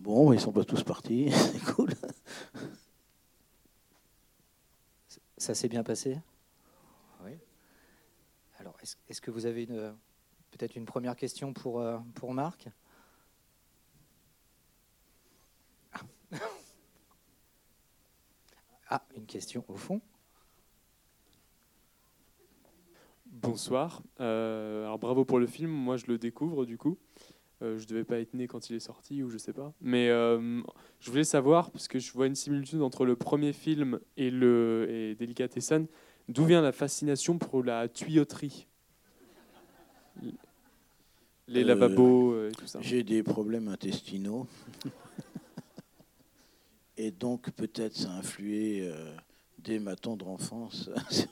Bon, ils sont pas tous partis, c'est cool. Ça s'est bien passé? Oui. Alors, est-ce que vous avez peut-être une première question pour, euh, pour Marc? Ah, une question au fond. Bonsoir. Euh, alors bravo pour le film. Moi, je le découvre du coup. Euh, je devais pas être né quand il est sorti ou je sais pas. Mais euh, je voulais savoir parce que je vois une similitude entre le premier film et le et Delicatessen. D'où vient la fascination pour la tuyauterie? Les lavabos et tout ça. J'ai des problèmes intestinaux. et donc peut-être ça a influé dès ma tendre enfance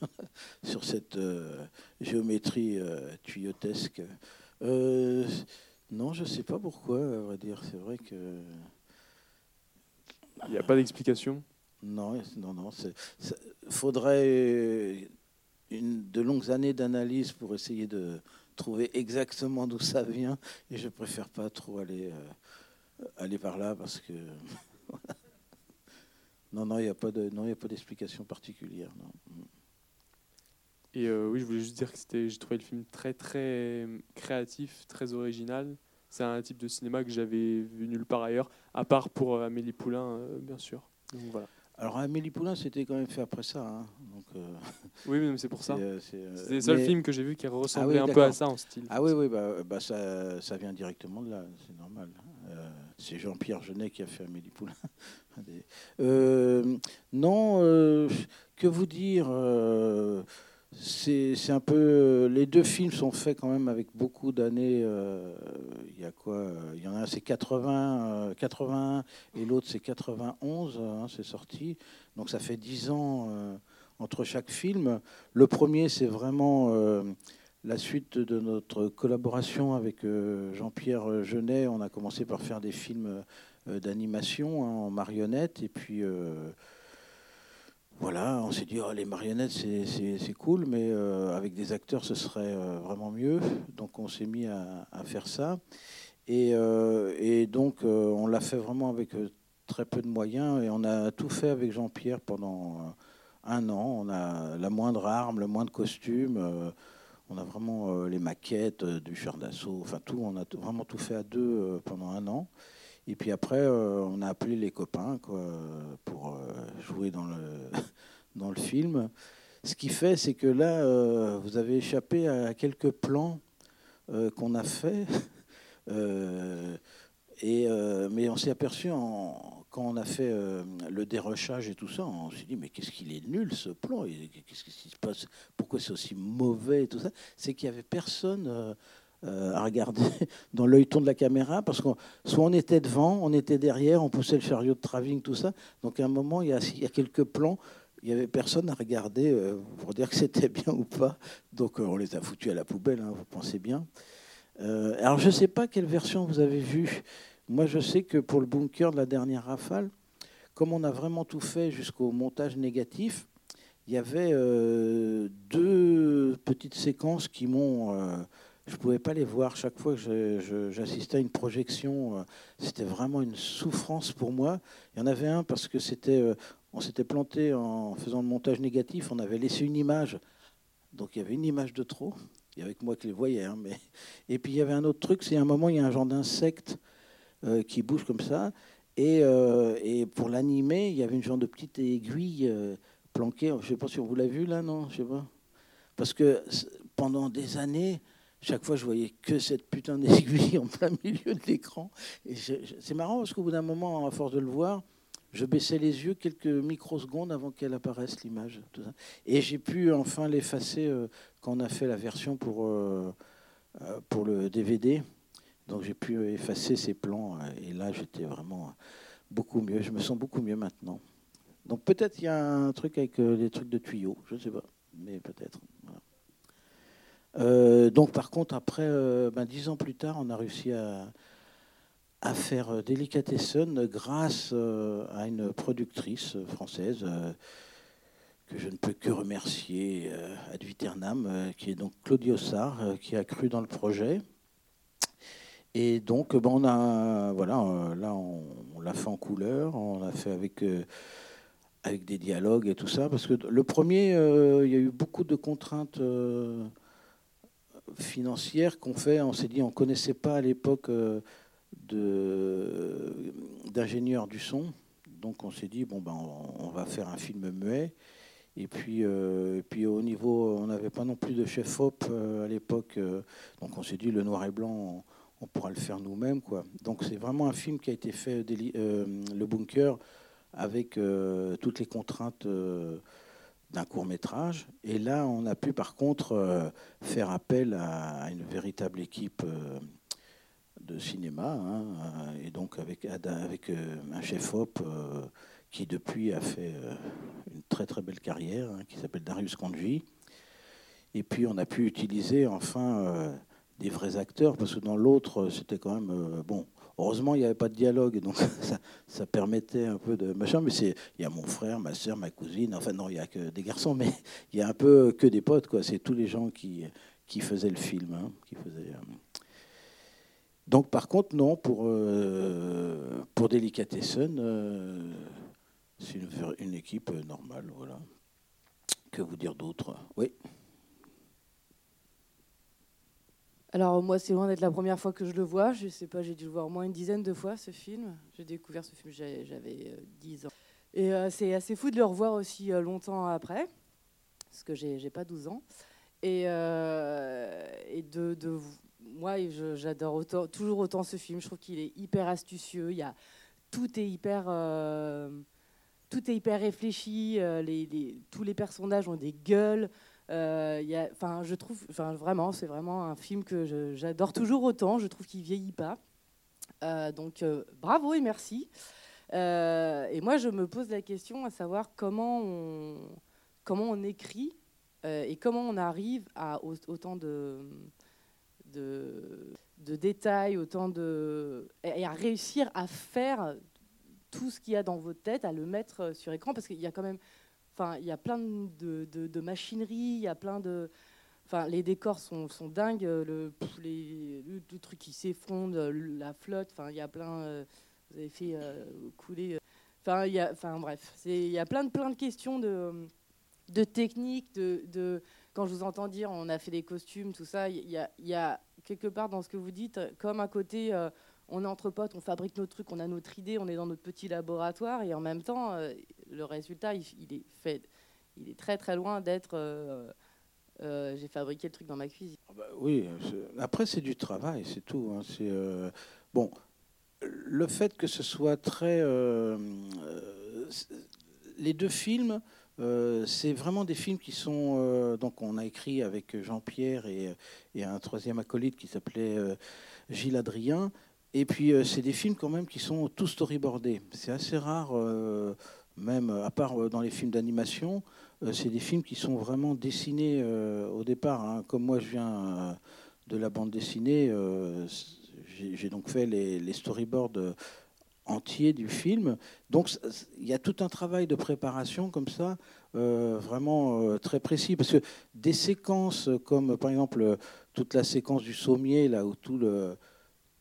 sur, cette euh, géométrie euh, tuyotesque. Euh, non, je ne sais pas pourquoi, à vrai dire. C'est vrai que. Il n'y a pas d'explication? Non, non, non. Il faudrait une, de longues années d'analyse pour essayer de trouver exactement d'où ça vient. Et je préfère pas trop aller, aller par là parce que. Non, non, il n'y a pas de, non, il a pas d'explication particulière. Non. Et euh, oui, je voulais juste dire que c'était, j'ai trouvé le film très très créatif, très original. C'est un type de cinéma que j'avais vu nulle part ailleurs, à part pour euh, Amélie Poulain, euh, bien sûr. Donc, voilà. Alors Amélie Poulain, c'était quand même fait après ça. Hein. Donc, oui, mais c'est pour ça. C'est, le seul film que j'ai vu qui ressemblait ah un peu à ça en style. Ah oui, oui, bah, bah ça, ça, vient directement de là, c'est normal. c'est Jean-Pierre Genet qui a fait Amélie Poulain. Euh, non, euh, que vous dire euh, c'est un peu. Les deux films sont faits quand même avec beaucoup d'années. Il y a quoi Il y en a un, c'est 80, 81 et l'autre, c'est 91. Hein, c'est sorti. Donc ça fait 10 ans entre chaque film. Le premier, c'est vraiment la suite de notre collaboration avec Jean-Pierre Genet. On a commencé par faire des films euh, d'animation hein, en marionnettes. Et puis, euh, voilà, on s'est dit, oh, les marionnettes, c'est cool, mais euh, avec des acteurs, ce serait vraiment mieux. Donc, on s'est mis à, faire ça. Et, et donc, on l'a fait vraiment avec très peu de moyens. Et on a tout fait avec Jean-Pierre pendant un an. On a la moindre arme, le moindre costume. on a vraiment les maquettes du char d'assaut, enfin tout. On a vraiment tout fait à deux pendant un an. Et puis après, euh, on a appelé les copains quoi, pour euh, jouer dans le, dans le film. Ce qui fait, c'est que là, euh, vous avez échappé à quelques plans qu'on a fait. et, mais on s'est aperçu quand on a fait le dérochage et tout ça, on s'est dit mais qu'est-ce qu'il est nul ce plan? Qu'est-ce qui se passe? Pourquoi c'est aussi mauvais et tout ça? C'est qu'il y avait personne à regarder dans l'œil ton de la caméra, parce que soit on était devant, on était derrière, on poussait le chariot de Traving, tout ça. Donc à un moment, il y a, il y a quelques plans, il n'y avait personne à regarder euh, pour dire que c'était bien ou pas. Donc euh, on les a foutus à la poubelle, hein, vous pensez bien. alors je ne sais pas quelle version vous avez vue. Moi je sais que pour le bunker de la dernière rafale, comme on a vraiment tout fait jusqu'au montage négatif, il y avait deux petites séquences qui m'ont je ne pouvais pas les voir. Chaque fois que j'assistais à une projection, euh, c'était vraiment une souffrance pour moi. Il y en avait un parce que c'était, euh, on s'était planté en faisant le montage négatif. On avait laissé une image, donc il y avait une image de trop. Il y avait que moi qui les voyais. Hein, mais... Et puis il y avait un autre truc, c'est un moment, il y a un genre d'insecte euh, qui bouge comme ça. Et, et pour l'animer, il y avait une genre de petite aiguille planquée. Je ne sais pas si vous l'a vu là, non? Je sais pas. Parce que pendant des années, chaque fois, je voyais que cette putain d'aiguille en plein milieu de l'écran. C'est marrant parce qu'au bout d'un moment, à force de le voir, je baissais les yeux quelques microsecondes avant qu'elle apparaisse l'image. Et j'ai pu enfin l'effacer euh, quand on a fait la version pour, euh, euh, pour le DVD. Donc j'ai pu effacer ces plans. Et là, j'étais vraiment beaucoup mieux. Je me sens beaucoup mieux maintenant. Donc peut-être il y a un truc avec des trucs de tuyaux. Je ne sais pas. Mais peut-être. Euh, donc, par contre, après, euh, ben, dix ans plus tard, on a réussi à, faire euh, Delicatessen grâce à une productrice française que je ne peux que remercier ad vietnam, qui est donc Claudio Sarr, qui a cru dans le projet. Et donc, ben, on a, voilà, là, on, l'a fait en couleur, on l'a fait avec, avec des dialogues et tout ça, parce que le premier, il y a eu beaucoup de contraintes financières qu'on fait. On s'est dit, on connaissait pas à l'époque d'ingénieurs du son. Donc on s'est dit, bon, ben, on, va faire un film muet. Et puis, euh, puis au niveau, on n'avait pas non plus de chef-op euh, à l'époque. Euh, donc on s'est dit, le noir et blanc, on, pourra le faire nous-mêmes. Quoi. Donc c'est vraiment un film qui a été fait, le bunker, avec toutes les contraintes d'un court métrage. Et là, on a pu par contre faire appel à une véritable équipe de cinéma, hein, euh, et donc avec, avec euh, un chef-op euh, qui depuis a fait une très très belle carrière, hein, qui s'appelle Darius Kandji. Et puis on a pu utiliser enfin des vrais acteurs, parce que dans l'autre, c'était quand même... bon, heureusement, il n'y avait pas de dialogue, donc ça, permettait un peu de machin. Mais c'est, il y a mon frère, ma soeur, ma cousine. Enfin non, il n'y a que des garçons, mais il y a un peu que des potes, quoi. C'est tous les gens qui, qui faisaient le film, hein, qui faisaient. Donc, par contre, non, pour, euh, pour Delicatessen, euh, c'est une, équipe normale. Voilà. Que vous dire d'autre? Oui. Alors, moi, c'est loin d'être la première fois que je le vois. Je sais pas, j'ai dû le voir au moins une dizaine de fois, ce film. J'ai découvert ce film, j'avais 10 euh, ans. Et c'est assez fou de le revoir aussi longtemps après, parce que j'ai pas 12 ans. Et, de, moi, j'adore toujours autant ce film. Je trouve qu'il est hyper astucieux. Il y a, tout est hyper, euh, tout est hyper réfléchi. Euh, tous les personnages ont des gueules. Euh, je trouve, vraiment, c'est vraiment un film que j'adore toujours autant. Je trouve qu'il vieillit pas. donc, bravo et merci. et moi, je me pose la question à savoir comment on, écrit et comment on arrive à autant de de, détails, autant de. et à réussir à faire tout ce qu'il y a dans votre tête, à le mettre sur écran, parce qu'il y a quand même. Enfin, il y a plein de, de, machinerie, il y a plein de. Enfin, les décors sont, dingues, le, les, le, truc qui s'effondre, la flotte, enfin, il y a plein. Euh, vous avez fait euh, couler. Euh, enfin, il y a, bref, il y a plein de, plein de questions de, technique, de, quand je vous entends dire on a fait des costumes, tout ça, il y, a, quelque part dans ce que vous dites, comme à côté, euh, on est entre potes, on fabrique nos trucs, on a notre idée, on est dans notre petit laboratoire, et en même temps, euh, le résultat, il, est fait, il est très très loin d'être. Euh, j'ai fabriqué le truc dans ma cuisine. Ah bah oui, après c'est du travail, c'est tout. Hein, bon, le fait que ce soit très, les deux films euh, c'est vraiment des films qui sont. Euh, donc, on a écrit avec Jean-Pierre et, un troisième acolyte qui s'appelait euh, Gilles Adrien. Et puis, c'est des films quand même qui sont tous storyboardés. C'est assez rare, même à part dans les films d'animation, c'est des films qui sont vraiment dessinés au départ. Hein. Comme moi, je viens de la bande dessinée, j'ai donc fait les, storyboards entier du film. Donc il y a tout un travail de préparation comme ça, euh, vraiment euh, très précis, parce que des séquences comme par exemple toute la séquence du sommier, là où tout le,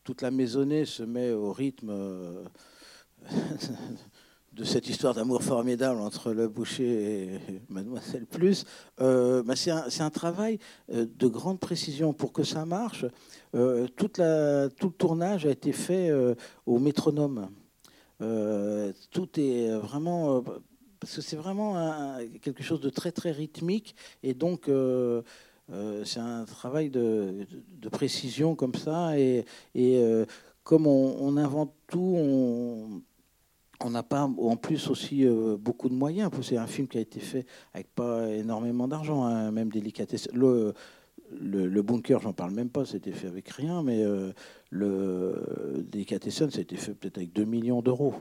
toute la maisonnée se met au rythme euh, de cette histoire d'amour formidable entre le boucher et Mademoiselle Plus, euh, bah, c'est un, travail euh, de grande précision. Pour que ça marche, tout le tournage a été fait au métronome. tout est vraiment... parce que c'est vraiment quelque chose de très très rythmique et donc c'est un travail de, précision comme ça et, et comme on, invente tout, on, n'a pas en plus aussi euh, beaucoup de moyens. C'est un film qui a été fait avec pas énormément d'argent, hein, même délicatesse. Le, bunker, j'en parle même pas, c'était fait avec rien, mais euh, le a été fait peut-être avec 2 millions d'euros.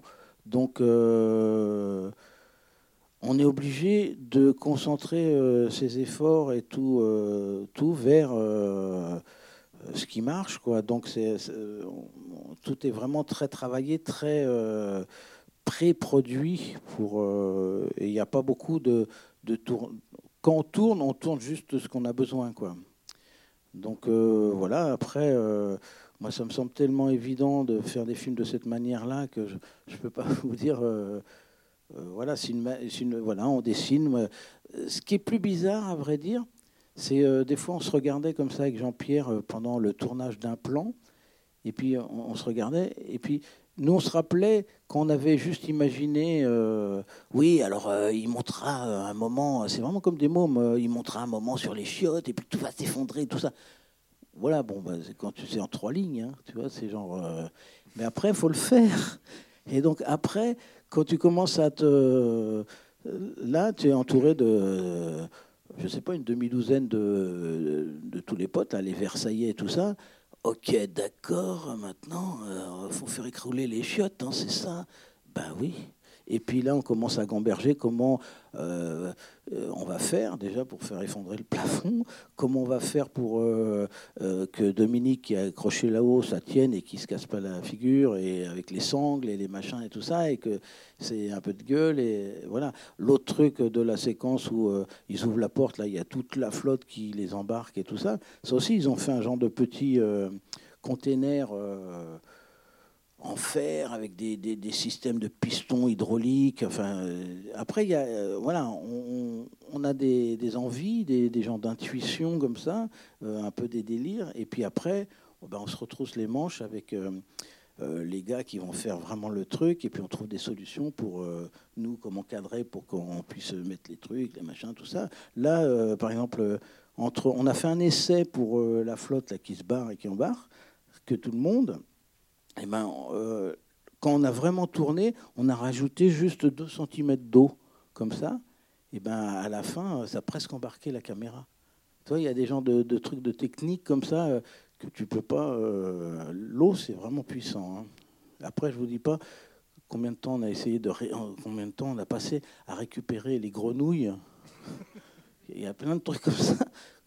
Donc, euh, on est obligé de concentrer ses efforts et tout, tout vers ce qui marche. Quoi. Donc, tout est vraiment très travaillé, très pré-produit euh, il n'y a pas beaucoup de, quand on tourne on tourne juste ce qu'on a besoin quoi Donc voilà, après, moi, ça me semble tellement évident de faire des films de cette manière-là que je ne peux pas vous dire. Voilà, une, voilà, on dessine. Ce qui est plus bizarre, à vrai dire, c'est des fois on se regardait comme ça avec Jean-Pierre pendant le tournage d'un plan, et puis on, se regardait, et puis nous, on se rappelait qu'on avait juste imaginé, euh, oui, alors euh, il montera un moment, c'est vraiment comme des mômes, euh, il montera un moment sur les chiottes et puis tout va s'effondrer, tout ça. Voilà, bon, bah, quand tu sais en trois lignes, hein, tu vois, c'est genre. mais après, il faut le faire. Et donc après, quand tu commences à te, là, tu es entouré de, je sais pas, une demi-douzaine de, de, tous les potes, les Versaillais et tout ça. Ok, d'accord, maintenant, il euh, faut faire écrouler les chiottes, hein, c'est ça? Ben oui. Et puis là, on commence à gamberger comment euh, euh, on va faire déjà pour faire effondrer le plafond, comment on va faire pour euh, que Dominique qui a accroché là-haut, ça tienne et qui se casse pas la figure, et avec les sangles et les machins et tout ça, et que c'est un peu de gueule. Et voilà. L'autre truc de la séquence où ils ouvrent la porte, là, il y a toute la flotte qui les embarque et tout ça. Ça aussi, ils ont fait un genre de petit container en fer avec des, des, systèmes de pistons hydrauliques. Enfin, euh, après, y a, euh, voilà, on, on, a des, des envies, des, gens d'intuition comme ça, euh, un peu des délires. Et puis après, oh ben, on se retrousse les manches avec les gars qui vont faire vraiment le truc. Et puis on trouve des solutions pour nous, comment cadrer pour qu'on puisse mettre les trucs, les machins, tout ça. Là, par exemple, entre, on a fait un essai pour la flotte là, qui se barre et qui embarque, que tout le monde. Eh ben, euh, quand on a vraiment tourné, on a rajouté juste 2 cm d'eau, comme ça. Et eh ben, à la fin, ça a presque embarqué la caméra. il y a des gens de, trucs de technique comme ça euh, que tu peux pas. Euh, l'eau, c'est vraiment puissant. Hein. Après, je vous dis pas combien de temps on a essayé de combien de temps on a passé à récupérer les grenouilles. Il y a plein de trucs comme ça.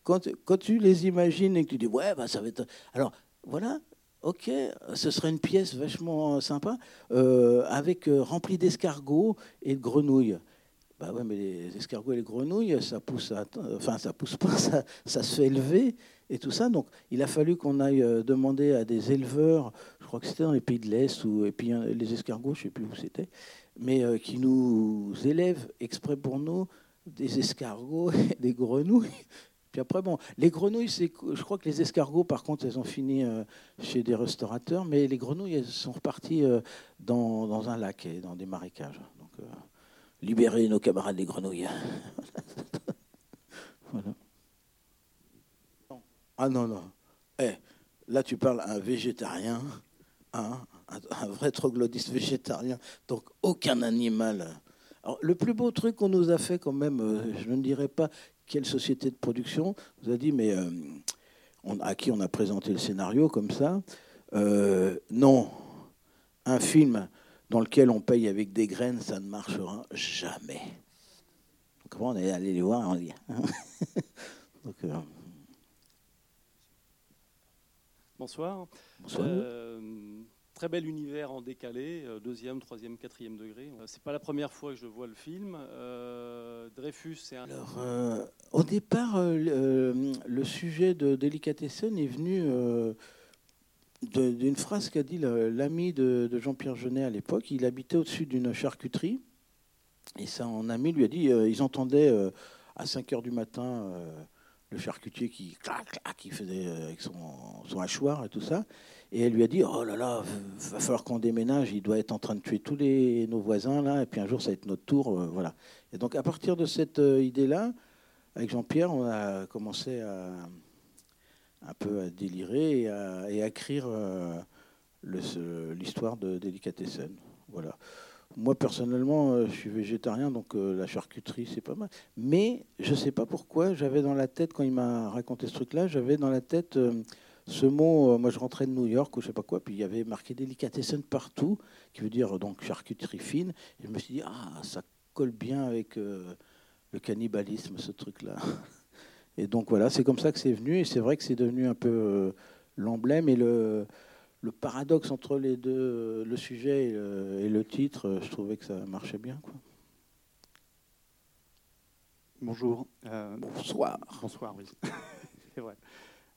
Quand, quand tu les imagines et que tu dis ouais, bah, ça va être. Alors voilà, Ok, ce serait une pièce vachement sympa, euh, avec euh, remplie d'escargots et de grenouilles. Bah ouais, mais les escargots et les grenouilles, ça pousse, enfin ça pousse pas, ça, se fait élever et tout ça. Donc, il a fallu qu'on aille euh, demander à des éleveurs, je crois que c'était dans les pays de l'Est ou et puis les escargots, je sais plus où c'était, mais qui nous élèvent exprès pour nous des escargots et des grenouilles puis après, bon, les grenouilles, c'est, je crois que les escargots, par contre, elles ont fini euh, chez des restaurateurs, mais les grenouilles, elles sont reparties euh, dans, un lac et dans des marécages. Donc, euh, libérer nos camarades les grenouilles. voilà. Ah non, non. Eh, là, tu parles à un végétarien, hein, un, vrai troglodyte végétarien, donc aucun animal. Le plus beau truc qu'on nous a fait, quand même, je ne dirais pas quelle société de production vous a dit, mais euh, à qui on a présenté le scénario comme ça euh, Non, un film dans lequel on paye avec des graines, ça ne marchera jamais. Comment on est allé les voir on dit, hein euh, Bonsoir. Bonsoir très bel univers en décalé, euh, deuxième, troisième, quatrième degré. Euh, c'est pas la première fois que je vois le film. Euh, Dreyfus, c'est un. Alors, au départ, le, sujet de Delicatessen est venu d'une phrase qu'a dit l'ami de, Jean-Pierre Jeunet à l'époque. Il habitait au-dessus d'une charcuterie. Et son ami lui a dit ils entendaient à 5 heures du matin le charcutier qui, qui faisait avec son hachoir et tout ça. Et elle lui a dit Oh là là, va falloir qu'on déménage, il doit être en train de tuer tous les, nos voisins, là, et puis un jour, ça va être notre tour. Euh, voilà. Et donc, à partir de cette euh, idée-là, avec Jean-Pierre, on a commencé à un peu à délirer et à, écrire euh, l'histoire de Delicatessen. Voilà. Moi, personnellement, je suis végétarien, donc la charcuterie, c'est pas mal. Mais je ne sais pas pourquoi, j'avais dans la tête, quand il m'a raconté ce truc-là, j'avais dans la tête ce mot, euh, moi je rentrais de New York ou je sais pas quoi, puis il y avait marqué délicatessen partout, qui veut dire donc charcuterie fine. Et je me suis dit, ah, ça colle bien avec euh, le cannibalisme, ce truc-là. Et donc voilà, c'est comme ça que c'est venu, et c'est vrai que c'est devenu un peu euh, l'emblème et le, le, paradoxe entre les deux, le sujet et le, titre, je trouvais que ça marchait bien. Quoi. Bonjour. Bonsoir. Bonsoir, oui. c'est vrai.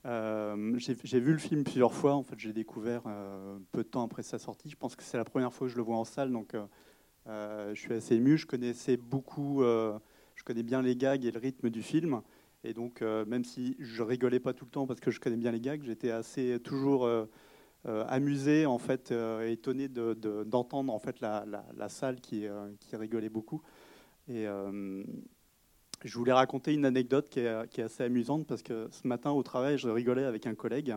J'ai vu le film plusieurs fois. En fait, j'ai découvert peu de temps après sa sortie. Je pense que c'est la première fois que je le vois en salle, donc je suis assez ému. Je connaissais beaucoup, je connais bien les gags et le rythme du film. Et donc, même si je rigolais pas tout le temps parce que je connais bien les gags, j'étais assez toujours amusé, en fait, étonné d'entendre en fait la, salle qui, rigolait beaucoup. Je voulais raconter une anecdote qui est, assez amusante parce que ce matin au travail, je rigolais avec un collègue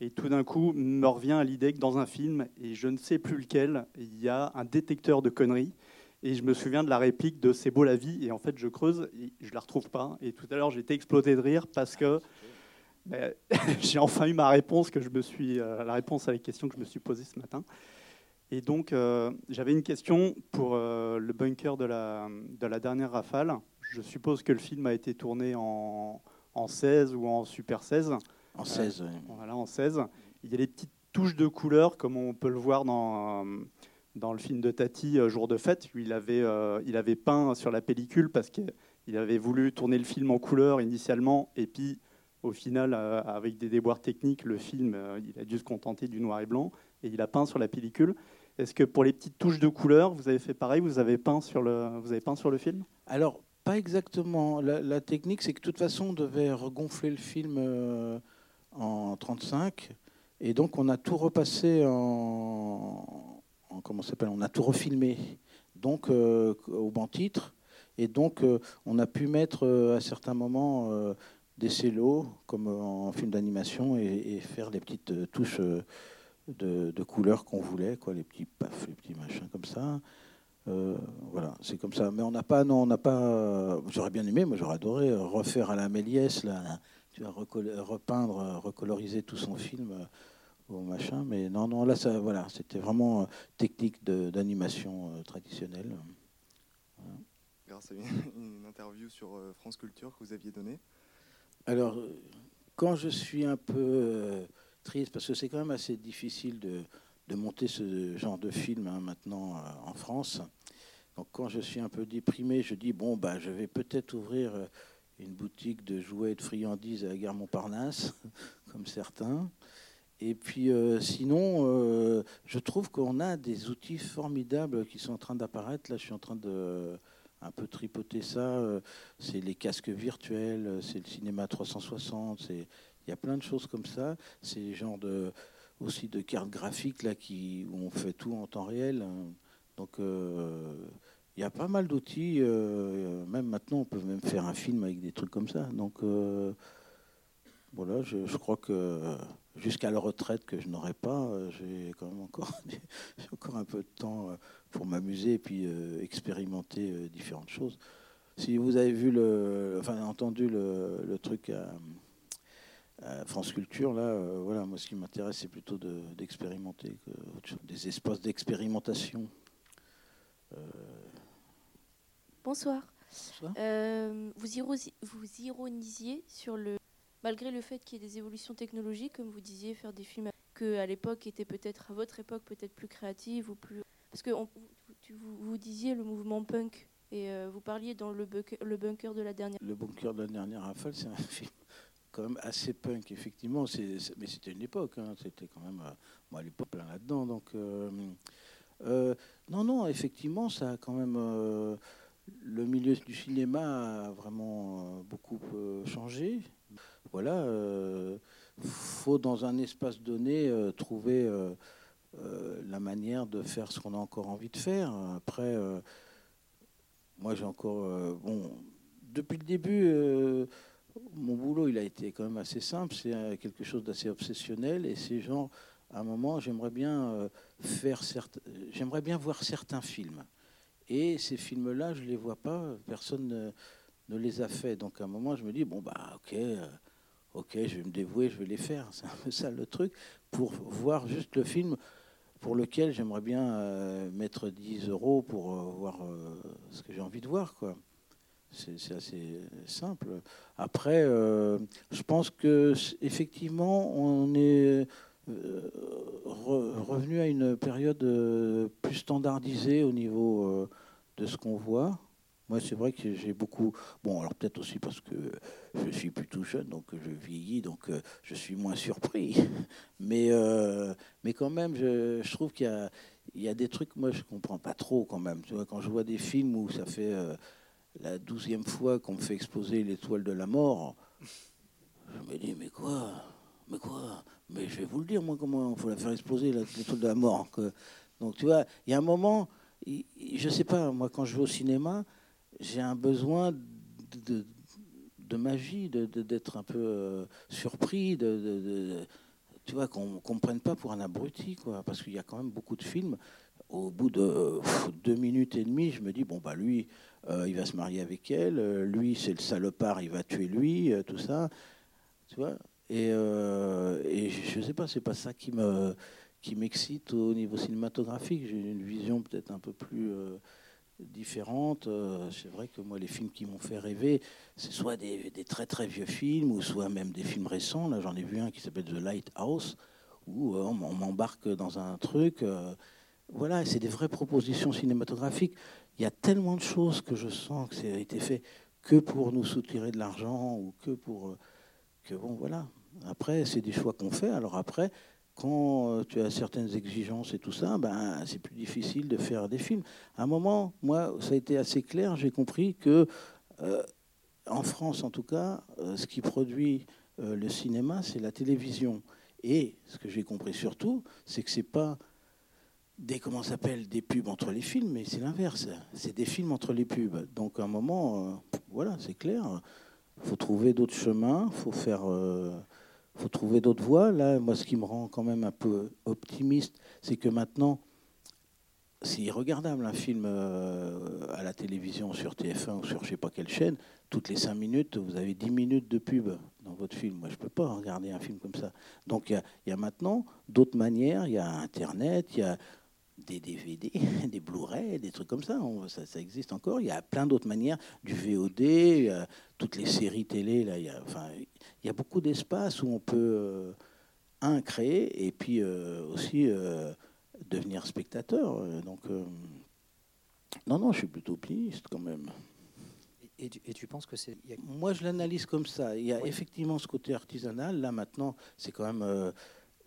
et tout d'un coup me revient l'idée que dans un film, et je ne sais plus lequel, il y a un détecteur de conneries. Et je me souviens de la réplique de C'est beau la vie. Et en fait, je creuse et je la retrouve pas. Et tout à l'heure, j'étais explosé de rire parce que j'ai enfin eu ma réponse, que je me suis, euh, la réponse à la question que je me suis posée ce matin. Et donc, euh, j'avais une question pour euh, le bunker de la dernière rafale. Je suppose que le film a été tourné en, en 16 ou en Super 16. En 16, oui. Voilà, en 16. Il y a des petites touches de couleur, comme on peut le voir dans, dans le film de Tati, Jour de fête. Lui, il avait, il avait peint sur la pellicule parce qu'il avait voulu tourner le film en couleur initialement. Et puis, au final, avec des déboires techniques, le film, il a dû se contenter du noir et blanc. Et il a peint sur la pellicule. Est-ce que pour les petites touches de couleur, vous avez fait pareil? Vous avez peint sur le, vous avez peint sur le film? Alors, pas exactement. La, technique, c'est que de toute façon, on devait regonfler le film euh, en 35. Et donc, on a tout repassé en. comment s'appelle? On a tout refilmé. Donc, euh, au banc titre. Et donc, euh, on a pu mettre à certains moments des cellos, comme en film d'animation, et, faire les petites touches de, couleurs qu'on voulait, quoi, les petits paf, les petits machins comme ça. Euh, voilà, c'est comme ça. Mais on n'a pas, non, on n'a pas. J'aurais bien aimé, moi j'aurais adoré refaire à la Méliès, là, tu vas repeindre, recoloriser tout son film euh, au machin. Mais non, non, là, ça, voilà, c'était vraiment euh, technique d'animation traditionnelle. Grâce à une, une, interview sur France Culture que vous aviez donnée. Alors, quand je suis un peu triste parce que c'est quand même assez difficile de, de, monter ce genre de film hein, maintenant euh, en France. Donc quand je suis un peu déprimé, je dis bon bah je vais peut-être ouvrir euh, une boutique de jouets et de friandises à la gare Montparnasse, comme certains. Et puis euh, sinon, je trouve qu'on a des outils formidables qui sont en train d'apparaître. Là, je suis en train de un peu tripoter ça. c'est les casques virtuels, c'est le cinéma 360, c'est il y a plein de choses comme ça. C'est genre de aussi de cartes graphiques là qui où on fait tout en temps réel. Donc euh, il y a pas mal d'outils. Euh, même maintenant, on peut même faire un film avec des trucs comme ça. Donc euh, voilà, je, je, crois que jusqu'à la retraite que je n'aurai pas, j'ai quand même encore, encore un peu de temps pour m'amuser et puis expérimenter différentes choses. Si vous avez vu le, enfin entendu le, le truc à, France Culture, là, voilà, moi, ce qui m'intéresse, c'est plutôt d'expérimenter, des espaces d'expérimentation. Euh, Bonsoir. Euh, vous, vous ironisiez sur le, malgré le fait qu'il y ait des évolutions technologiques, comme vous disiez, faire des films que à l'époque étaient peut-être à votre époque peut-être plus créatives ou plus, parce que vous, vous, disiez le mouvement punk et vous parliez dans le bunker, le bunker de la dernière. Le bunker de la dernière rafale, c'est un film quand même assez punk, effectivement. mais c'était une époque, hein. c'était quand même, euh, moi à l'époque, plein là-dedans. Donc, euh, euh, non, non, effectivement, ça a quand même. le milieu du cinéma a vraiment beaucoup changé. Voilà, faut dans un espace donné trouver la manière de faire ce qu'on a encore envie de faire. Après, moi j'ai encore. bon, depuis le début mon boulot, il a été quand même assez simple. C'est euh, quelque chose d'assez obsessionnel. Et c'est genre, à un moment, j'aimerais bien euh, faire j'aimerais bien voir certains films. Et ces films-là, je les vois pas. Personne ne, les a fait. Donc à un moment, je me dis bon bah ok, euh, ok, je vais me dévouer, je vais les faire. C'est un peu ça le truc pour voir juste le film pour lequel j'aimerais bien mettre 10 euros pour voir ce que j'ai envie de voir. C'est assez simple. Après, euh, je pense que effectivement, on est euh, revenu à une période euh, plus standardisée au niveau de ce qu'on voit. Moi, c'est vrai que j'ai beaucoup. Bon, alors peut-être aussi parce que je suis plutôt jeune, donc je vieillis, donc euh, je suis moins surpris. Mais, euh, mais quand même, je, trouve qu'il y a, il y a des trucs, moi, je comprends pas trop quand même. Tu vois, quand je vois des films où ça fait euh, la douzième fois qu'on me fait exposer l'étoile de la mort, je me dis, mais quoi? Mais quoi? Mais je vais vous le dire, moi, comment il faut la faire exploser, la- l'étoile de la mort. Donc, tu vois, il y a un moment, je sais pas, moi, quand je vais au cinéma, j'ai un besoin de, de- de magie, de- de- d'être un peu euh, surpris, de, de- de- tu vois, qu'on ne me prenne pas pour un abruti, quoi. Parce qu'il y a quand même beaucoup de films. Au bout de deux minutes et demie, je me dis, bon, bah lui, euh, il va se marier avec elle, euh, lui, c'est le salopard, il va tuer lui, tout ça. Tu vois Et, euh, et je ne sais pas, c'est pas ça qui me qui m'excite au niveau cinématographique. J'ai une vision peut-être un peu plus euh, différente. Euh, c'est vrai que moi, les films qui m'ont fait rêver, c'est soit des, des très très vieux films, ou soit même des films récents. Là, j'en ai vu un qui s'appelle The Lighthouse, où on m'embarque dans un truc. voilà, c'est des vraies propositions cinématographiques. Il y a tellement de choses que je sens que ça a été fait que pour nous soutirer de l'argent ou que pour que bon voilà. Après, c'est des choix qu'on fait. Alors après, quand euh, tu as certaines exigences et tout ça, ben c'est plus difficile de faire des films. À un moment, moi, ça a été assez clair. J'ai compris que euh, en France, en tout cas, euh, ce qui produit le cinéma, c'est la télévision. Et ce que j'ai compris surtout, c'est que c'est pas des comment s'appelle des pubs entre les films, mais c'est l'inverse. C'est des films entre les pubs. Donc à un moment, voilà, c'est clair. faut trouver d'autres chemins. faut faire, faut trouver d'autres voies. Là, moi, ce qui me rend quand même un peu optimiste, c'est que maintenant, c'est regardable un film euh, à la télévision sur TF1 ou sur je sais pas quelle chaîne. Toutes les cinq minutes, vous avez 10 minutes de pub dans votre film. Moi, je peux pas regarder un film comme ça. Donc, il y y, a maintenant d'autres manières. Il y a Internet, il y a des DVD, des Blu-ray, des trucs comme ça. On- ça. ça existe encore. Il y a plein d'autres manières. Du VOD, toutes les séries télé. Là, il, y a, enfin, il y a beaucoup d'espace où on peut, euh, un, créer et puis euh, aussi euh, devenir spectateur. Donc, euh, non, non, je suis plutôt optimiste quand même. Et, tu, et tu penses que c'est. a- Moi, je l'analyse comme ça. Il y a Oui. effectivement ce côté artisanal. Là, maintenant, c'est quand même euh,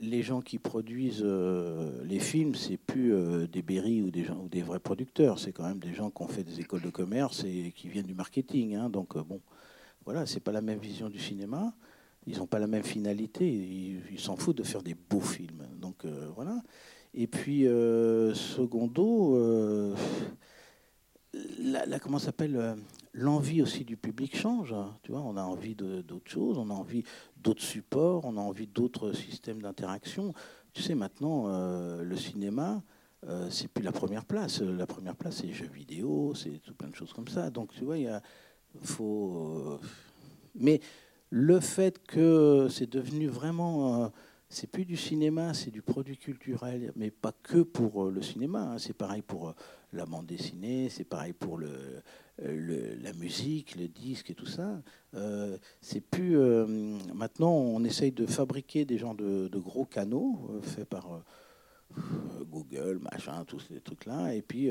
les gens qui produisent euh, les films, c'est plus euh, des Berry ou des, vrais producteurs. C'est quand même des gens qui ont fait des écoles de commerce et qui viennent du marketing. hein. Donc, euh, bon, voilà, c'est pas la même vision du cinéma. Ils n'ont pas la même finalité. Ils s'en foutent de faire des beaux films. Donc, voilà. Et puis, secondo, la, comment s'appelle euh, l'envie aussi du public change. hein. Tu vois, on a envie d'autres choses, on a envie d'autres supports, on a envie d'autres systèmes d'interaction. Tu sais, maintenant, euh, le cinéma, euh, c'est plus la première place. La première place, c'est les jeux vidéo, c'est tout plein de choses comme ça. Donc, tu vois, il faut. euh, Mais le fait que c'est devenu vraiment. C'est plus du cinéma, c'est du produit culturel, mais pas que pour euh, le cinéma. hein. C'est pareil pour euh, la bande dessinée, c'est pareil pour euh, le- la musique, le disque et tout ça. C'est plus maintenant on essaye de fabriquer des genres de, gros canaux faits par Google, machin, tous ces trucs-là, et puis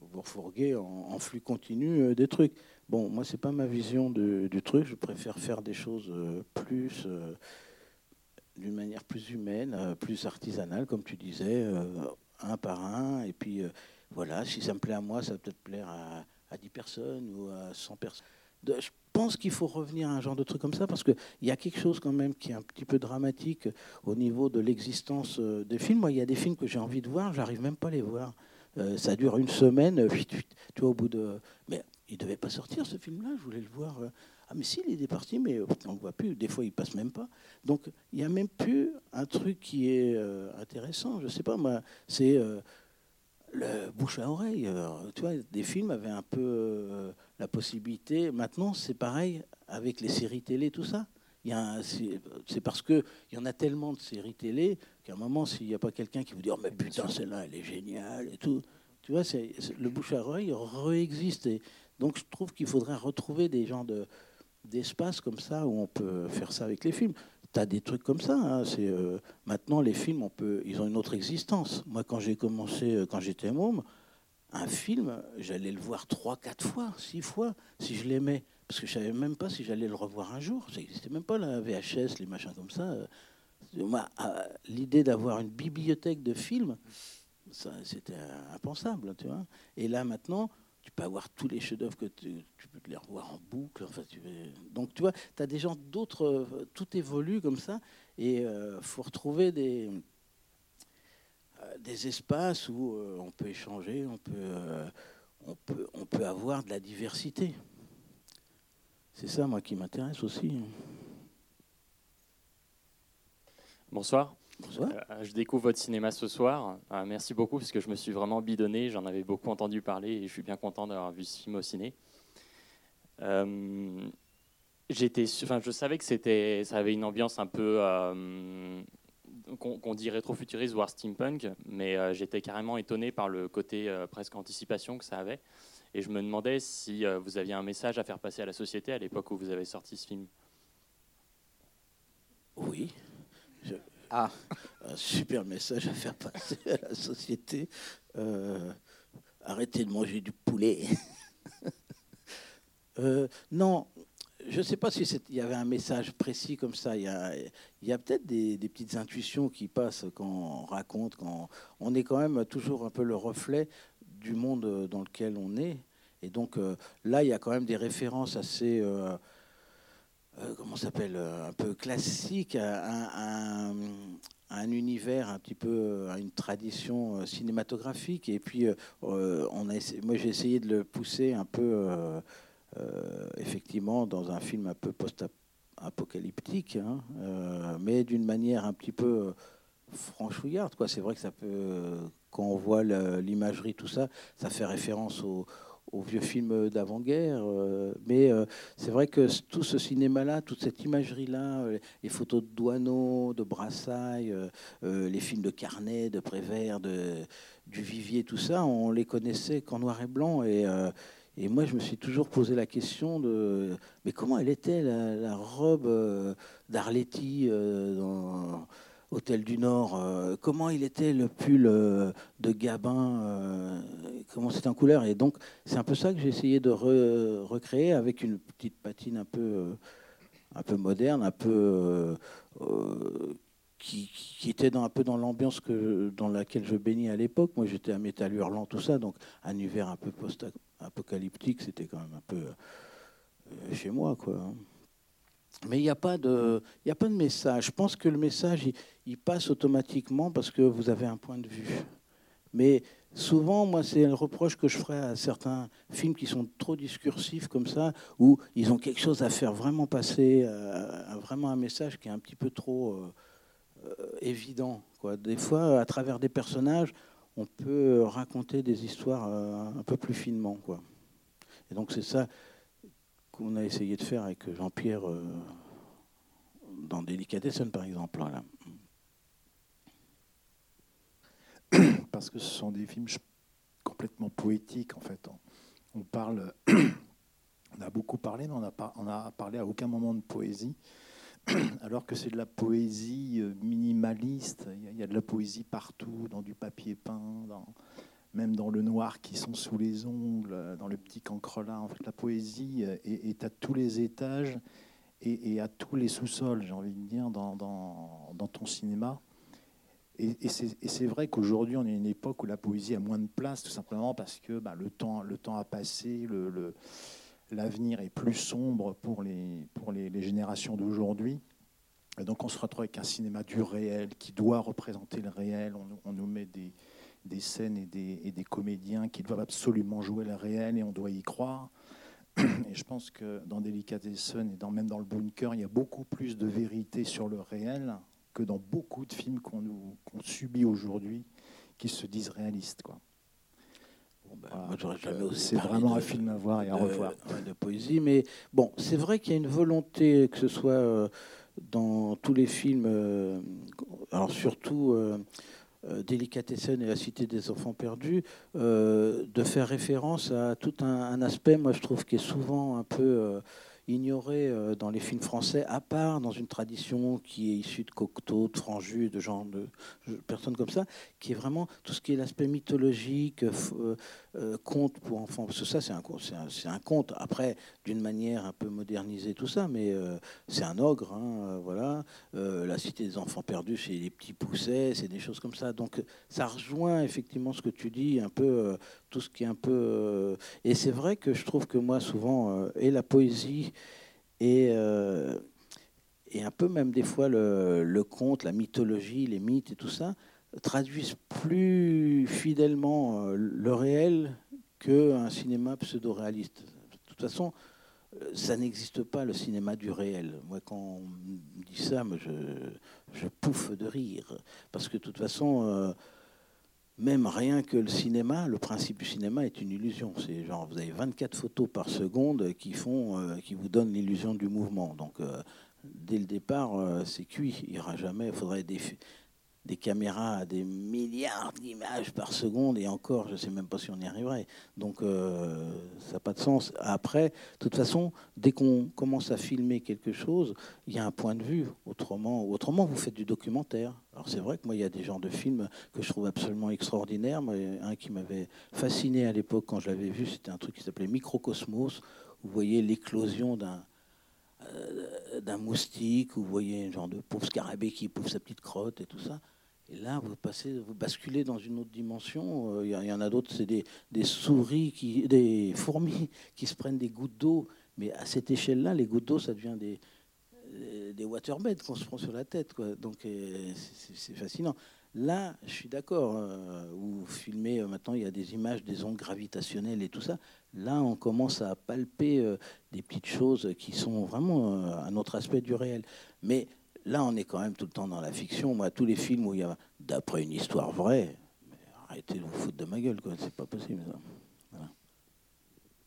vous refourguez en, flux continu des trucs. Bon, moi c'est pas ma vision du truc. Je préfère faire des choses plus d'une manière plus humaine, euh, plus artisanale, comme tu disais, euh, un par un, et puis euh, voilà, si ça me plaît à moi, ça va peut-être plaire à, à 10 personnes ou à 100 personnes. Je pense qu'il faut revenir à un genre de truc comme ça parce qu'il y a quelque chose quand même qui est un petit peu dramatique au niveau de l'existence des films. Moi, il y a des films que j'ai envie de voir, j'arrive même pas à les voir. Ça dure une semaine, vite, tu vois, au bout de. Mais il devait pas sortir ce film-là, je voulais le voir. Ah, mais si, il est parti, mais euh, on ne le voit plus. Des fois, il passe même pas. Donc, il n'y a même plus un truc qui est euh, intéressant. Je sais pas, moi, c'est. euh, le bouche à oreille. Alors, tu vois, des films avaient un peu euh, la possibilité. Maintenant, c'est pareil avec les séries télé, tout ça. C'est parce qu'il y en a tellement de séries télé qu'à un moment, s'il n'y a pas quelqu'un qui vous dit Oh, mais putain, celle-là, elle est géniale et tout. Tu vois, c'est- le bouche à oreille réexiste. Et donc, je trouve qu'il faudrait retrouver des genres de d'espace comme ça où on peut faire ça avec les films. Tu as des trucs comme ça. hein, c'est, euh, maintenant, les films, on peut, ils ont une autre existence. Moi, quand j'ai commencé, euh, quand j'étais môme, un film, j'allais le voir trois, quatre fois, six fois, si je l'aimais. Parce que je savais même pas si j'allais le revoir un jour. C'était même pas la VHS, les machins comme ça. L'idée d'avoir une bibliothèque de films, c'était impensable, tu vois. Et là, maintenant, tu peux avoir tous les chefs-d'œuvre que tu, peux les revoir en boucle. Enfin, tu donc, tu vois, tu as des gens d'autres. Tout évolue comme ça. Et il euh, faut retrouver des, euh, des espaces où euh, on peut échanger, on peut, on, peut, on peut avoir de la diversité. C'est ça, moi, qui m'intéresse aussi. Bonsoir. Euh, je découvre votre cinéma ce soir. Euh, merci beaucoup parce que je me suis vraiment bidonné. J'en avais beaucoup entendu parler et je suis bien content d'avoir vu ce film au ciné. Euh, je savais que ça avait une ambiance un peu qu'on dit rétro-futuriste voire steampunk, mais j'étais carrément étonné par le côté presque anticipation que ça avait. Et je me demandais si vous aviez un message à faire passer à la société à l'époque où vous avez sorti ce film. Oui. Ah, un super message à faire passer à la société. Euh, arrêtez de manger du poulet. Euh, non, je ne sais pas s'il y avait un message précis comme ça. Il y a, peut-être des, petites intuitions qui passent quand on raconte, quand on est quand même toujours un peu le reflet du monde dans lequel on est. Et donc euh, là, il y a quand même des références assez euh, comment s'appelle, euh, un peu classique, à, un, univers un petit peu, à une tradition euh, cinématographique. Et puis, on a moi, j'ai essayé de le pousser un peu, effectivement, dans un film un peu post-apocalyptique, hein, mais d'une manière un petit peu franchouillarde. Quoi. C'est vrai que ça peut, quand on voit l'imagerie, tout ça, ça fait référence au aux vieux films d'avant-guerre. Euh, mais euh, c'est vrai que tout ce cinéma-là, toute cette imagerie-là, euh, les photos de Douaneau, de Brassailles, les films de Carnet, de Prévert, de, du Vivier, tout ça, on les connaissait qu'en noir et blanc. Et, et, moi, je me suis toujours posé la question de mais comment elle était la, la robe d'Arletty dans Hôtel du Nord, euh, comment il était le pull euh, de Gabin, euh, comment c'était en couleur? Et donc, c'est un peu ça que j'ai essayé de recréer avec une petite patine un peu, moderne, un peu. Qui, était dans, un peu dans l'ambiance dans laquelle je baignais à l'époque. Moi, j'étais un métal hurlant, tout ça, donc un univers un peu post-apocalyptique, c'était quand même un peu chez moi, quoi. Mais il n'y a, pas de, a pas de message. Je pense que le message, il, passe automatiquement parce que vous avez un point de vue. Mais souvent, moi, c'est le reproche que je ferais à certains films qui sont trop discursifs comme ça, où ils ont quelque chose à faire vraiment passer, euh, vraiment un message qui est un petit peu trop euh, euh, évident. Des fois, à travers des personnages, on peut raconter des histoires un peu plus finement. Et donc, c'est ça qu'on a essayé de faire avec Jean-Pierre euh, dans Delicatessen, par exemple. Parce que ce sont des films complètement poétiques, en fait. On, parle, on a beaucoup parlé, mais on a, on a parlé à aucun moment de poésie, alors que c'est de la poésie euh, minimaliste. Il y a de la poésie partout, dans du papier peint, dans, même dans le noir qui sont sous les ongles, dans le petit cancre-là. En fait, la poésie est, à tous les étages et, à tous les sous-sols, j'ai envie de dire, dans, ton cinéma. Et, et c'est vrai qu'aujourd'hui, on est à une époque où la poésie a moins de place, tout simplement parce que bah, le, temps, le temps a passé, l'avenir est plus sombre pour les, pour les, générations d'aujourd'hui. Donc on se retrouve avec un cinéma du réel qui doit représenter le réel. on nous met des, des scènes et des, et des, comédiens qui doivent absolument jouer le réel et on doit y croire. Et je pense que dans Delicatessen et dans, même dans le bunker, il y a beaucoup plus de vérité sur le réel que dans beaucoup de films qu'on subit aujourd'hui qui se disent réalistes. Quoi. Ben, euh, c'est vraiment un film à voir et à revoir. De poésie, mais bon, c'est vrai qu'il y a une volonté, que ce soit euh, dans tous les films, euh, alors surtout Délicatessen et la Cité des Enfants Perdus, euh, de faire référence à tout un, aspect, moi je trouve, qui est souvent un peu euh, ignoré euh, dans les films français, à part dans une tradition qui est issue de Cocteau, de Franju, de genre de, personnes comme ça, qui est vraiment tout ce qui est l'aspect mythologique, conte pour enfants. Parce que ça, c'est un, c'est un, conte. Après, d'une manière un peu modernisée, tout ça, mais c'est un ogre, hein, voilà. la cité des enfants perdus, c'est les petits poussets, c'est des choses comme ça. Donc, ça rejoint effectivement ce que tu dis, un peu tout ce qui est un peu. et c'est vrai que je trouve que moi, souvent, et la poésie et, euh, et un peu même des fois le, conte, la mythologie, les mythes et tout ça traduisent plus fidèlement euh, le réel qu'un cinéma pseudo-réaliste. De toute façon, euh, ça n'existe pas le cinéma du réel. Moi, quand on me dit ça, je, je pouffe de rire. Parce que de toute façon, même rien que le cinéma, le principe du cinéma est une illusion. C'est genre vous avez 24 photos par seconde qui font, euh, qui vous donnent l'illusion du mouvement. Donc euh, dès le départ, euh, c'est cuit. Il n'y aura jamais. Il faudrait des, des caméras à des milliards d'images par seconde, et encore, je ne sais même pas si on y arriverait. Donc, euh, ça n'a pas de sens. Après, de toute façon, dès qu'on commence à filmer quelque chose, il y a un point de vue. Autrement, autrement vous faites du documentaire. Alors, c'est vrai que moi, il y a des genres de films que je trouve absolument extraordinaires. un qui m'avait fasciné à l'époque quand je l'avais vu, c'était un truc qui s'appelait Microcosmos. Vous voyez l'éclosion d'un euh, d'un moustique, vous voyez un genre de pauvre scarabée qui pouffe sa petite crotte et tout ça. Et là, vous passez, vous basculez dans une autre dimension. Euh, il y, en a d'autres, c'est des, souris, des fourmis qui se prennent des gouttes d'eau. Mais à cette échelle-là, les gouttes d'eau, ça devient des, euh, des waterbeds qu'on se prend sur la tête. Donc euh, c'est fascinant. Là, je suis d'accord. vous filmez, maintenant, il y a des images des ondes gravitationnelles et tout ça. Là, on commence à palper des petites choses qui sont vraiment un autre aspect du réel. Mais là, on est quand même tout le temps dans la fiction. Moi, tous les films où il y a, d'après une histoire vraie, arrêtez de vous foutre de ma gueule, quoi. C'est pas possible, ça.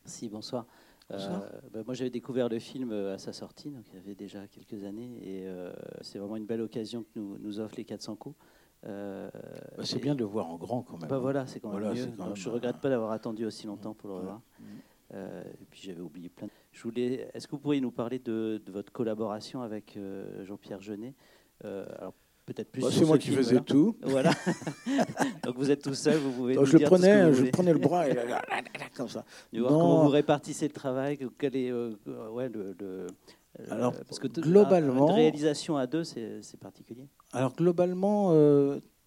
Merci, bonsoir. Euh, bah, moi, j'avais découvert le film euh, à sa sortie, donc il y avait déjà quelques années, et euh, c'est vraiment une belle occasion que nous, nous offre les 400 coups. Bah, c'est bien de le voir en grand quand même. Bah, voilà, c'est quand même mieux. je ne regrette pas d'avoir attendu aussi longtemps pour le revoir. et puis j'avais oublié plein de est-ce que vous pourriez nous parler de, votre collaboration avec euh, Jean-Pierre Jeunet euh, alors, peut-être plus. Bah, c'est moi qui faisais tout. Voilà. Donc vous êtes tout seul, vous pouvez. je prenais, je prenais le bras et comme ça. comment vous répartissez le travail, quel est, euh, ouais, le, alors, parce que globalement, une réalisation à deux, c'est particulier. Alors globalement,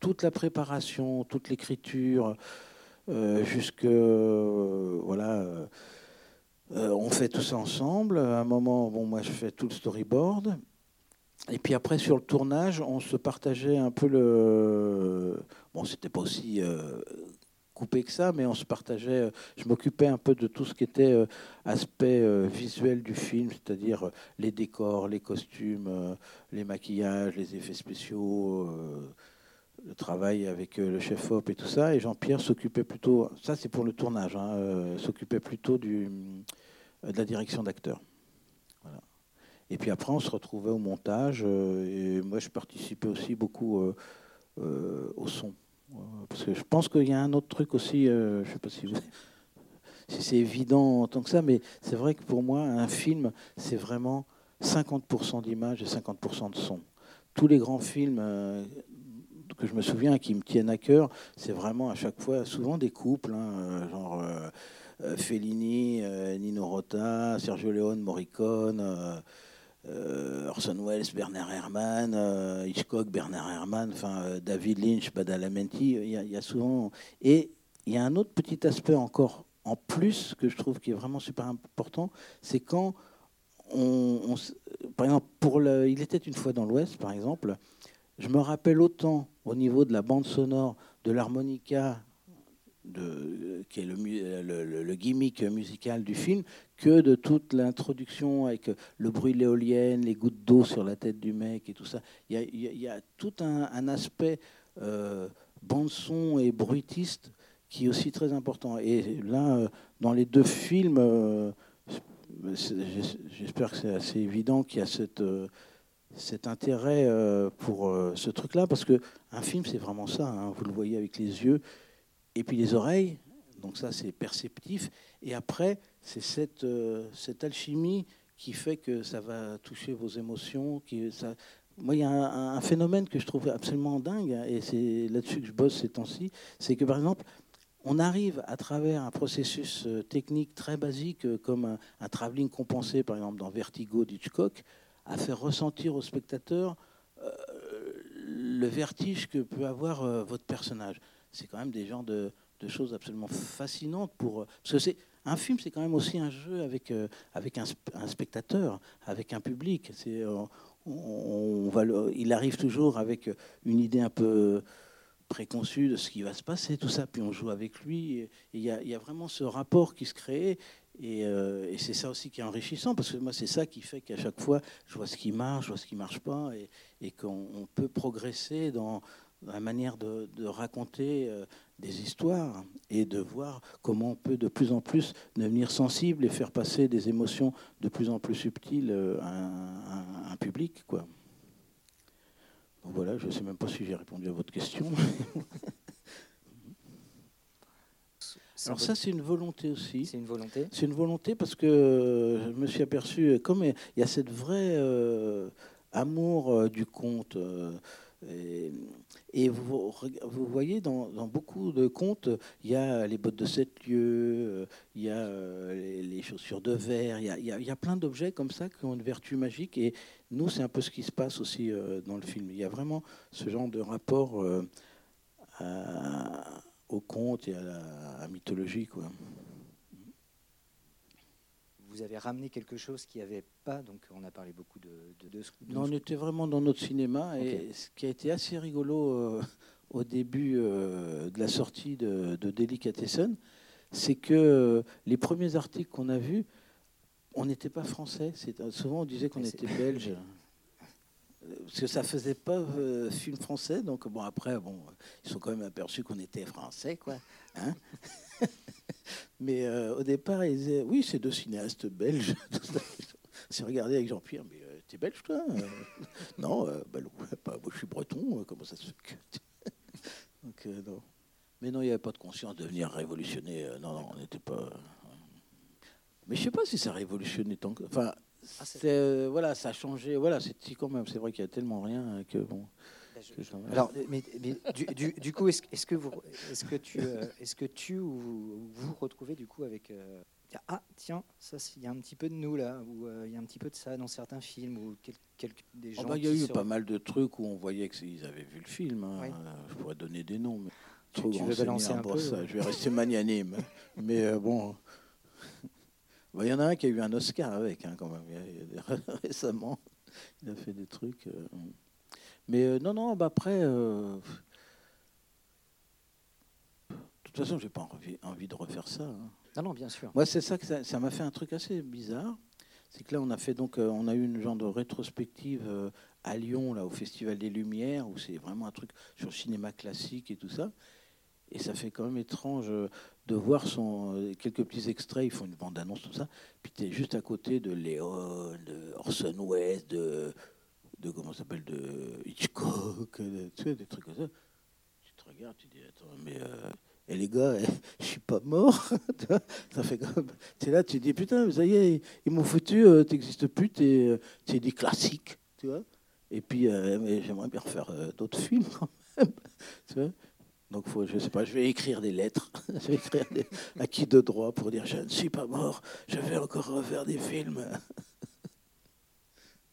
toute la préparation, toute l'écriture, jusque voilà euh, on fait tout ça ensemble. À un moment, bon, moi, je fais tout le storyboard. Et puis après, sur le tournage, on se partageait un peu le. Bon, c'était pas aussi euh, coupé que ça, mais on se partageait. Euh, je m'occupais un peu de tout ce qui était aspect visuel du film, c'est-à-dire les décors, les costumes, les maquillages, les effets spéciaux le travail avec le chef op et tout ça. Et Jean-Pierre s'occupait plutôt, ça c'est pour le tournage, hein, s'occupait plutôt du, de la direction d'acteurs. Et puis après, on se retrouvait au montage. Euh, et moi, je participais aussi beaucoup euh, euh, au son. Parce que je pense qu'il y a un autre truc aussi, je ne sais pas si, si c'est évident en tant que ça, mais c'est vrai que pour moi, un film, c'est vraiment 50% d'image et 50% de son. Tous les grands films que je me souviens qui me tiennent à cœur, c'est vraiment à chaque fois, souvent des couples, hein, genre euh, Fellini, euh, Nino Rota, Sergio Leone, Morricone, euh, Orson Welles, Bernard Herrmann, Hitchcock, Bernard Herrmann, enfin David Lynch, Badalamenti. Il y, a souvent et il y a un autre petit aspect encore en plus que je trouve qui est vraiment super important, c'est quand on, par exemple, pour il était une fois dans l'Ouest, par exemple, je me rappelle autant au niveau de la bande sonore, de l'harmonica qui est le, le, gimmick musical du film, que de toute l'introduction avec le bruit de l'éolienne, les gouttes d'eau sur la tête du mec et tout ça. Il y a, tout un, aspect euh, bande-son et bruitiste qui est aussi très important. Et là, euh, dans les deux films, euh, j'espère que c'est assez évident qu'il y a cette, cet intérêt pour ce truc-là, parce qu'un film, c'est vraiment ça. Hein. vous le voyez avec les yeux et puis les oreilles, donc ça c'est perceptif, et après c'est cette, euh, cette alchimie qui fait que ça va toucher vos émotions. Ça... Moi, il y a un, phénomène que je trouve absolument dingue, et c'est là-dessus que je bosse ces temps-ci, c'est que par exemple, on arrive à travers un processus euh, technique très basique, euh, comme un, un travelling compensé, par exemple dans Vertigo d'Hitchcock, à faire ressentir au spectateur euh, le vertige que peut avoir euh, votre personnage. C'est quand même des genres de, choses absolument fascinantes pour parce que c'est un film, c'est quand même aussi un jeu avec euh, avec un, spectateur, avec un public. C'est on, va il arrive toujours avec une idée un peu préconçu de ce qui va se passer, tout ça, puis on joue avec lui. Il y, a vraiment ce rapport qui se crée, et, euh, et c'est ça aussi qui est enrichissant, parce que moi, c'est ça qui fait qu'à chaque fois, je vois ce qui marche, je vois ce qui ne marche pas, et, qu'on peut progresser dans, la manière de, raconter euh, des histoires, et de voir comment on peut de plus en plus devenir sensible et faire passer des émotions de plus en plus subtiles à un, à un public, quoi. Donc voilà, je ne sais même pas si j'ai répondu à votre question. Alors ça, c'est une volonté aussi. C'est une volonté C'est une volonté parce que je me suis aperçu, comme il y a cette vraie euh, amour euh, du conte, euh, et, et vous, vous, voyez dans, dans, beaucoup de contes, il y a les bottes de sept lieues, il y a les, les chaussures de verre, il y a, il y a, il y a plein d'objets comme ça qui ont une vertu magique. Et nous, c'est un peu ce qui se passe aussi dans le film. Il y a vraiment ce genre de rapport à, au conte et à la, à mythologie. Quoi. Vous avez ramené quelque chose qui n'y avait pas, donc on a parlé beaucoup de, de, de, de Non, on était vraiment dans notre cinéma, okay. et ce qui a été assez rigolo euh, au début euh, de la sortie de, de Delicatessen, c'est que euh, les premiers articles qu'on a vus, on n'était pas français. Souvent, on disait qu'on était belge. parce que ça faisait pas euh, film français, donc bon après bon ils sont quand même aperçus qu'on était français quoi. Hein mais euh, au départ ils disaient oui c'est deux cinéastes belges. C'est regardé avec Jean-Pierre mais euh, t'es belge toi Non bah, bah, moi je suis breton comment ça se fait donc, non. Mais non il n'y avait pas de conscience de venir révolutionner. non non on n'était pas. Mais je sais pas si ça révolutionnait tant que enfin ah, euh, voilà, ça a changé. Voilà, c'est quand même. C'est vrai qu'il y a tellement rien que bon. Ben, je, je, alors, mais, mais du, du, du, coup, est-ce est que vous, est-ce que tu, euh, est-ce que tu ou vous retrouvez du coup avec euh, ah tiens, ça, il y a un petit peu de nous là, ou il euh, y a un petit peu de ça dans certains films ou quel, quel, des gens. Oh bah, il y a eu pas mal de trucs où on voyait qu'ils avaient vu le film. Hein. Oui. Je pourrais donner des noms, mais tu, trop tu veux balancer un peu. Ça. Je vais rester magnanime, mais bon. Il y en a un qui a eu un Oscar avec, hein, quand même, récemment. Il a fait des trucs. Euh... Mais euh, non, non, bah après. Euh... De toute façon, je n'ai pas envie, envie, de refaire ça. Hein. Non, non, bien sûr. Moi, c'est ça que ça m'a fait un truc assez bizarre. C'est que là, on a fait donc, on a eu une genre de rétrospective à Lyon, là, au Festival des Lumières, où c'est vraiment un truc sur le cinéma classique et tout ça. Et ça fait quand même étrange de voir son, quelques petits extraits, ils font une bande-annonce, tout ça. Puis tu es juste à côté de Léon, de Orson Welles, de, de comment s'appelle, de Hitchcock, de, tu sais, des trucs comme ça. Tu te regardes, tu dis, attends, mais. Euh, et les gars, je suis pas mort. ça fait comme. Tu es là, tu dis, putain, ça y est, ils m'ont foutu, euh, t'existes plus, tu es, es des classiques, tu vois. Et puis, euh, j'aimerais bien refaire euh, d'autres films quand même, tu vois. Donc, faut, je sais pas, je vais écrire des lettres, je vais écrire des acquis de droit pour dire je ne suis pas mort, je vais encore refaire des films.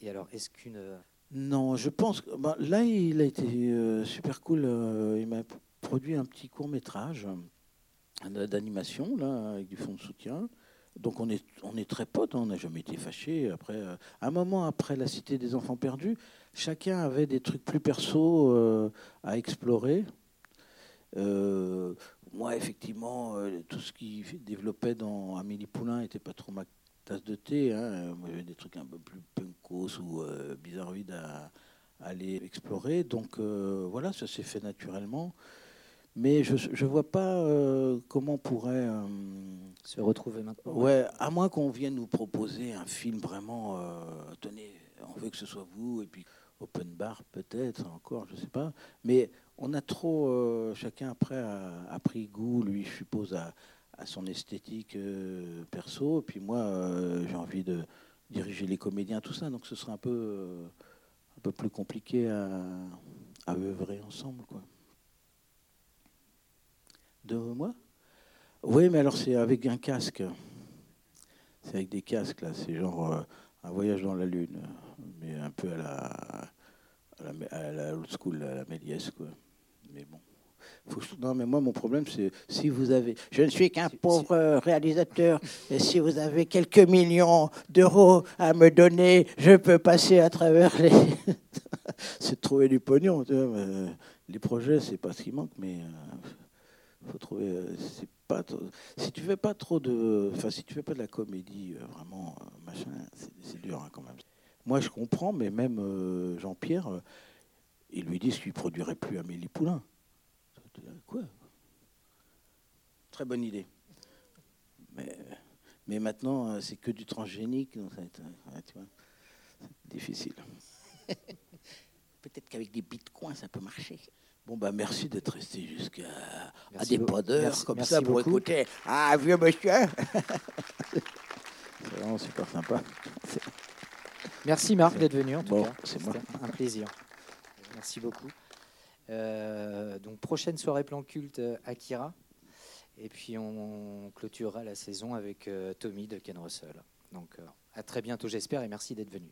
Et alors, est-ce qu'une. Non, je pense que bah, là, il a été euh, super cool. Euh, il m'a produit un petit court métrage d'animation là avec du fond de soutien. Donc on est on est très potes, hein, on n'a jamais été fâchés. Après, euh, un moment après la Cité des Enfants Perdus, chacun avait des trucs plus perso euh, à explorer. Euh, moi, effectivement, euh, tout ce qui développait dans Amélie Poulain n'était pas trop ma tasse de thé. Hein. Moi, j'avais des trucs un peu plus punkos ou euh, bizarroïdes à, à, aller explorer. Donc euh, voilà, ça s'est fait naturellement. Mais je ne vois pas euh, comment on pourrait se retrouver maintenant. Ouais, à moins qu'on vienne nous proposer un film vraiment. tenez, on veut que ce soit vous, et puis open bar peut-être encore, je ne sais pas. Mais on a trop, euh, chacun après a, pris goût, lui, je suppose, à, à son esthétique euh, perso. Puis moi, euh, j'ai envie de, diriger les comédiens, tout ça. Donc ce serait un peu, un peu plus compliqué à, à œuvrer ensemble. Quoi. De moi? Oui, mais alors c'est avec un casque. C'est avec des casques, là. C'est genre un voyage dans la Lune, mais un peu à la, à la, old school, à la Méliès, quoi. Non, mais moi, mon problème, c'est si vous avez. Je ne suis qu'un pauvre réalisateur, et si vous avez quelques millions d'euros à me donner, je peux passer à travers les. c'est de trouver du pognon. Tu vois, les projets, c'est pas ce qui manque, mais. Euh, faut trouver. Euh, c'est pas si tu fais pas trop de, enfin si tu fais pas de la comédie euh, vraiment euh, machin, c'est dur hein, quand même. Moi je comprends, mais même Jean-Pierre, ils lui disent qu'il produirait plus Amélie Poulain. Quoi Très bonne idée. Mais, mais maintenant c'est que du transgénique, donc ça va être, difficile. Peut-être qu'avec des bitcoins ça peut marcher. Bon, bah, merci d'être resté jusqu'à à des pas d'heures comme ça pour écouter. Ah, vieux monsieur C'est vraiment super sympa. Merci Marc d'être venu en tout cas. C'est un plaisir. Merci beaucoup. Euh, donc prochaine soirée plan culte euh, Akira. Et puis on clôturera la saison avec euh, Tommy de Ken Russell. Donc à très bientôt j'espère et merci d'être venu.